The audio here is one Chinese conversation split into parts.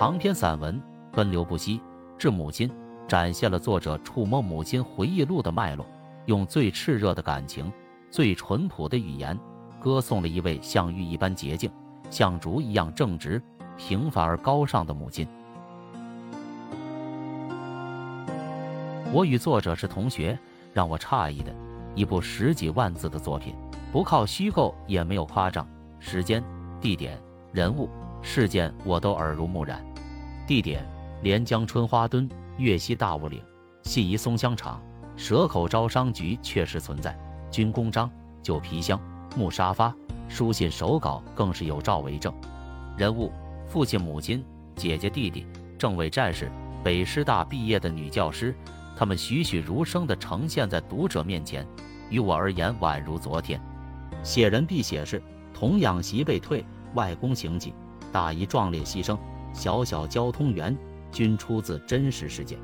长篇散文《奔流不息·致母亲》展现了作者触摸母亲回忆录的脉络，用最炽热的感情、最淳朴的语言，歌颂了一位像玉一般洁净、像竹一样正直、平凡而高尚的母亲。我与作者是同学，让我诧异的，一部十几万字的作品，不靠虚构，也没有夸张，时间、地点、人物、事件我都耳濡目染。地点：连江春花墩、岳西大雾岭、信宜松香厂、蛇口招商局确实存在，军功章、旧皮箱、木沙发、书信手稿更是有照为证。人物：父亲、母亲、姐姐、弟弟，政委战士，北师大毕业的女教师。他们栩栩如生地呈现在读者面前，于我而言宛如昨天。写人必写是：童养媳被退，外公行迹，大姨壮烈牺牲，小小交通员，均出自真实事件。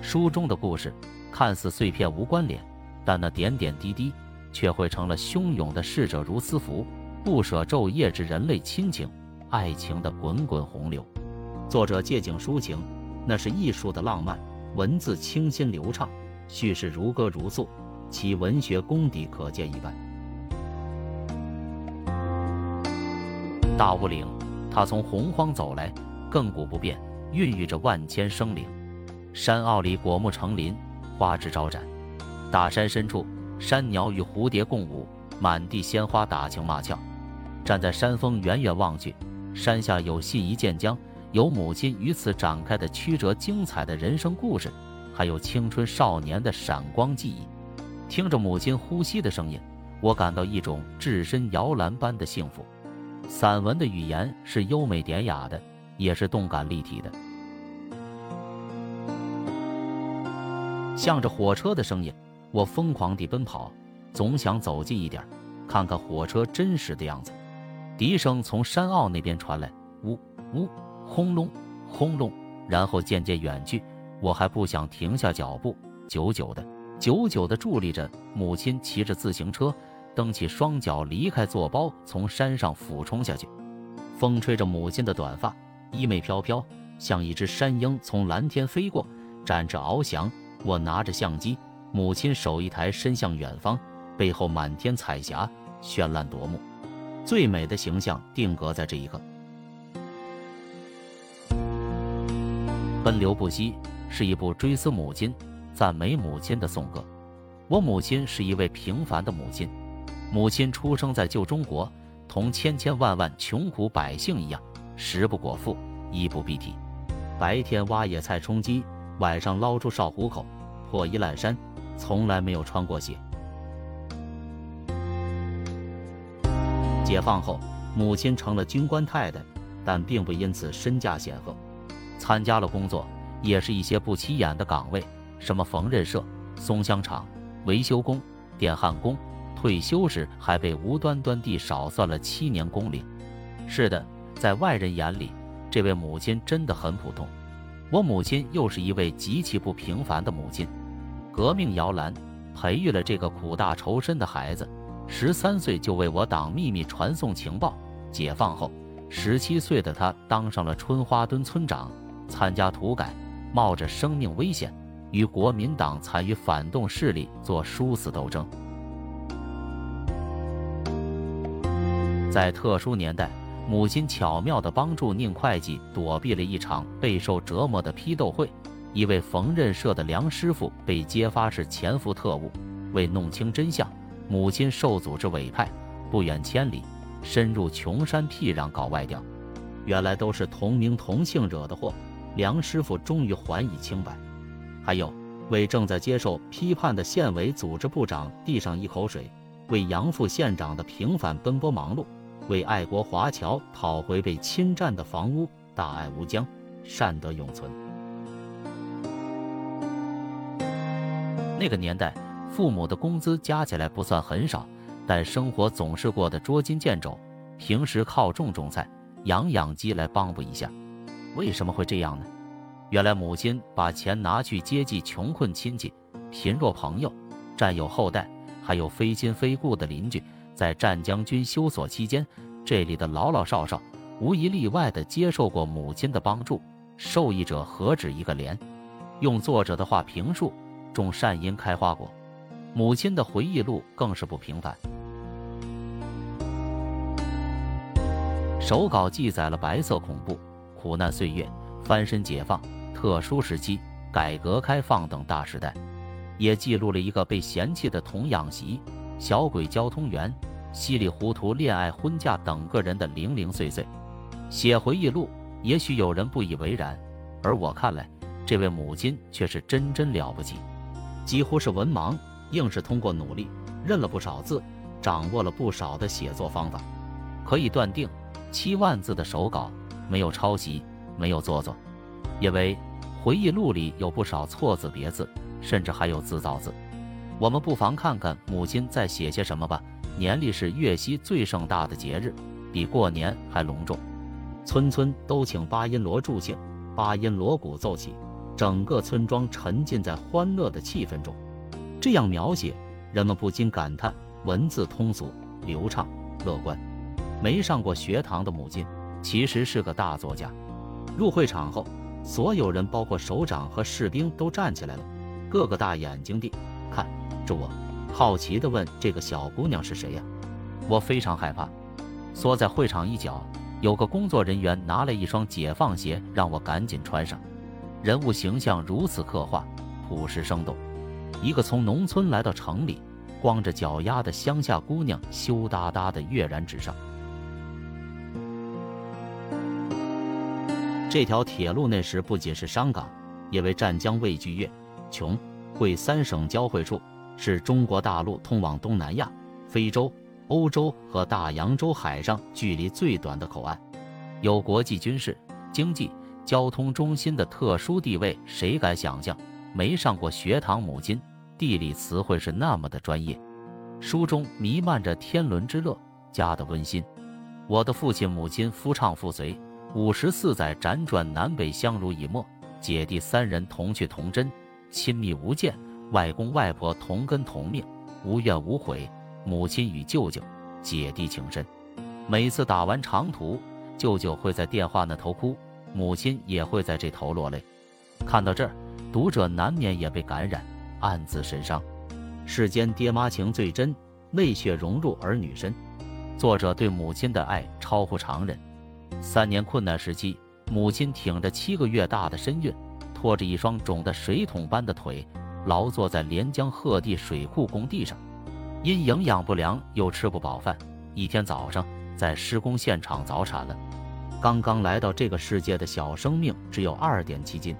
书中的故事看似碎片无关联，但那点点滴滴却汇成了汹涌的逝者如斯夫，不舍昼夜之人类亲情、爱情的滚滚洪流。作者借景抒情，那是艺术的浪漫。文字清新流畅，叙事如歌如诉，其文学功底可见一斑。大雾岭，他从洪荒走来，亘古不变，孕育着万千生灵。山坳里果木成林，花枝招展。大山深处，山鸟与蝴蝶共舞，满地鲜花打情骂俏。站在山峰远远望去，山下有信宜建江。有母亲与此展开的曲折精彩的人生故事，还有青春少年的闪光记忆。听着母亲呼吸的声音，我感到一种置身摇篮般的幸福。散文的语言是优美典雅的，也是动感立体的。向着火车的声音，我疯狂地奔跑，总想走近一点，看看火车真实的样子。笛声从山坳那边传来，呜呜。轰隆，轰隆，然后渐渐远去。我还不想停下脚步，久久的，久久的伫立着。母亲骑着自行车，蹬起双脚离开坐包，从山上俯冲下去。风吹着母亲的短发，衣袂飘飘，像一只山鹰从蓝天飞过，展翅翱翔。我拿着相机，母亲手一抬伸向远方，背后满天彩霞，绚烂夺目，最美的形象定格在这一刻。奔流不息是一部追思母亲、赞美母亲的颂歌。我母亲是一位平凡的母亲，母亲出生在旧中国，同千千万万穷苦百姓一样，食不果腹，衣不蔽体。白天挖野菜充饥，晚上捞出烧糊口，破衣烂衫，从来没有穿过鞋。解放后，母亲成了军官太太，但并不因此身价显赫。参加了工作，也是一些不起眼的岗位，什么缝纫社、松香厂、维修工、电焊工。退休时还被无端端地少算了七年工龄。是的，在外人眼里，这位母亲真的很普通。我母亲又是一位极其不平凡的母亲。革命摇篮培育了这个苦大仇深的孩子，十三岁就为我党秘密传送情报。解放后，十七岁的他当上了春花墩村长。参加土改，冒着生命危险与国民党残余反动势力做殊死斗争。在特殊年代，母亲巧妙地帮助宁会计躲避了一场备受折磨的批斗会。一位缝纫社的梁师傅被揭发是潜伏特务，为弄清真相，母亲受组织委派，不远千里，深入穷山僻壤搞外调。原来都是同名同姓惹的祸。梁师傅终于还以清白，还有为正在接受批判的县委组织部长递上一口水，为杨副县长的平反奔波忙碌，为爱国华侨讨回被侵占的房屋，大爱无疆，善德永存。那个年代，父母的工资加起来不算很少，但生活总是过得捉襟见肘，平时靠种种菜、养养鸡来帮补一下。为什么会这样呢？原来母亲把钱拿去接济穷困亲戚、贫弱朋友、战友后代，还有非亲非故的邻居。在战将军休所期间，这里的老老少少无一例外的接受过母亲的帮助，受益者何止一个连？用作者的话评述：种善因开花果。母亲的回忆录更是不平凡。手稿记载了白色恐怖、苦难岁月、翻身解放、特殊时期、改革开放等大时代，也记录了一个被嫌弃的童养媳、小鬼交通员、稀里糊涂恋爱婚嫁等个人的零零碎碎。写回忆录，也许有人不以为然，而我看来，这位母亲却是真真了不起，几乎是文盲，硬是通过努力认了不少字，掌握了不少的写作方法，可以断定。七万字的手稿，没有抄袭，没有做作，因为回忆录里有不少错字别字，甚至还有自造字。我们不妨看看母亲在写些什么吧。年历是粤西最盛大的节日，比过年还隆重，村村都请八音锣助兴，八音锣鼓奏起，整个村庄沉浸在欢乐的气氛中。这样描写，人们不禁感叹：文字通俗、流畅、乐观。没上过学堂的母亲，其实是个大作家。入会场后，所有人，包括首长和士兵，都站起来了，个个大眼睛地看着我，好奇地问：“这个小姑娘是谁呀？”我非常害怕，缩在会场一角。有个工作人员拿了一双解放鞋，让我赶紧穿上。人物形象如此刻画，朴实生动。一个从农村来到城里，光着脚丫的乡下姑娘，羞答答的跃然纸上。这条铁路那时不仅是商港，也为湛江魏巨粤、琼、桂三省交汇处，是中国大陆通往东南亚、非洲、欧洲和大洋洲海上距离最短的口岸，有国际军事、经济、交通中心的特殊地位。谁敢想象，没上过学堂母亲地理词汇是那么的专业？书中弥漫着天伦之乐，家的温馨。我的父亲母亲夫唱妇随。五十四载辗转南北相濡以沫，姐弟三人同去同真，亲密无间。外公外婆同根同命，无怨无悔。母亲与舅舅、姐弟情深。每次打完长途，舅舅会在电话那头哭，母亲也会在这头落泪。看到这儿，读者难免也被感染，暗自神伤。世间爹妈情最真，泪血融入儿女身。作者对母亲的爱超乎常人。三年困难时期，母亲挺着七个月大的身孕，拖着一双肿得水桶般的腿，劳作在连江鹤地水库工地上。因营养不良又吃不饱饭，一天早上在施工现场早产了。刚刚来到这个世界的小生命只有二点七斤。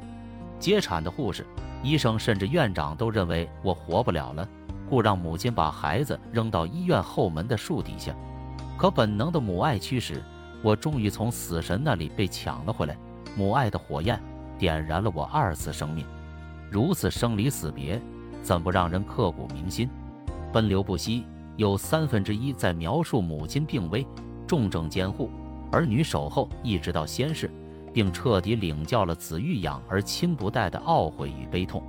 接产的护士、医生甚至院长都认为我活不了了，故让母亲把孩子扔到医院后门的树底下。可本能的母爱驱使。我终于从死神那里被抢了回来，母爱的火焰点燃了我二次生命。如此生离死别，怎不让人刻骨铭心？奔流不息，有三分之一在描述母亲病危、重症监护、儿女守候，一直到仙逝，并彻底领教了子欲养而亲不待的懊悔与悲痛。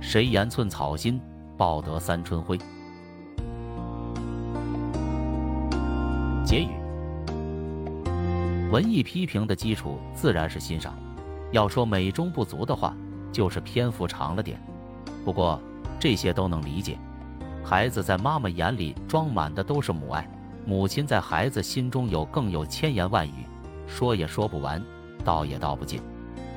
谁言寸草心，报得三春晖？结语。文艺批评的基础自然是欣赏，要说美中不足的话，就是篇幅长了点。不过这些都能理解。孩子在妈妈眼里装满的都是母爱，母亲在孩子心中有更有千言万语，说也说不完，道也道不尽。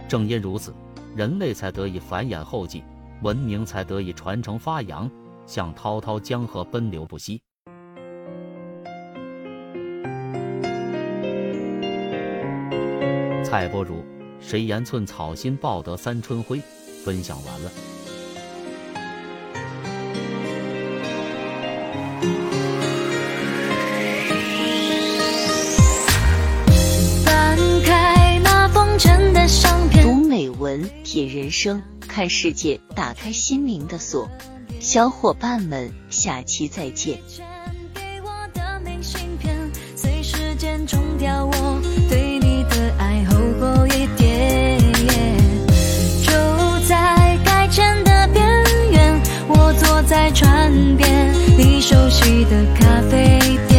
正因如此，人类才得以繁衍后继，文明才得以传承发扬，像滔滔江河奔流不息。蔡波如，谁言寸草心，报得三春晖？分享完了。翻开那封尘的相片，读美文，品人生，看世界，打开心灵的锁。小伙伴们，下期再见。在船边，你熟悉的咖啡店，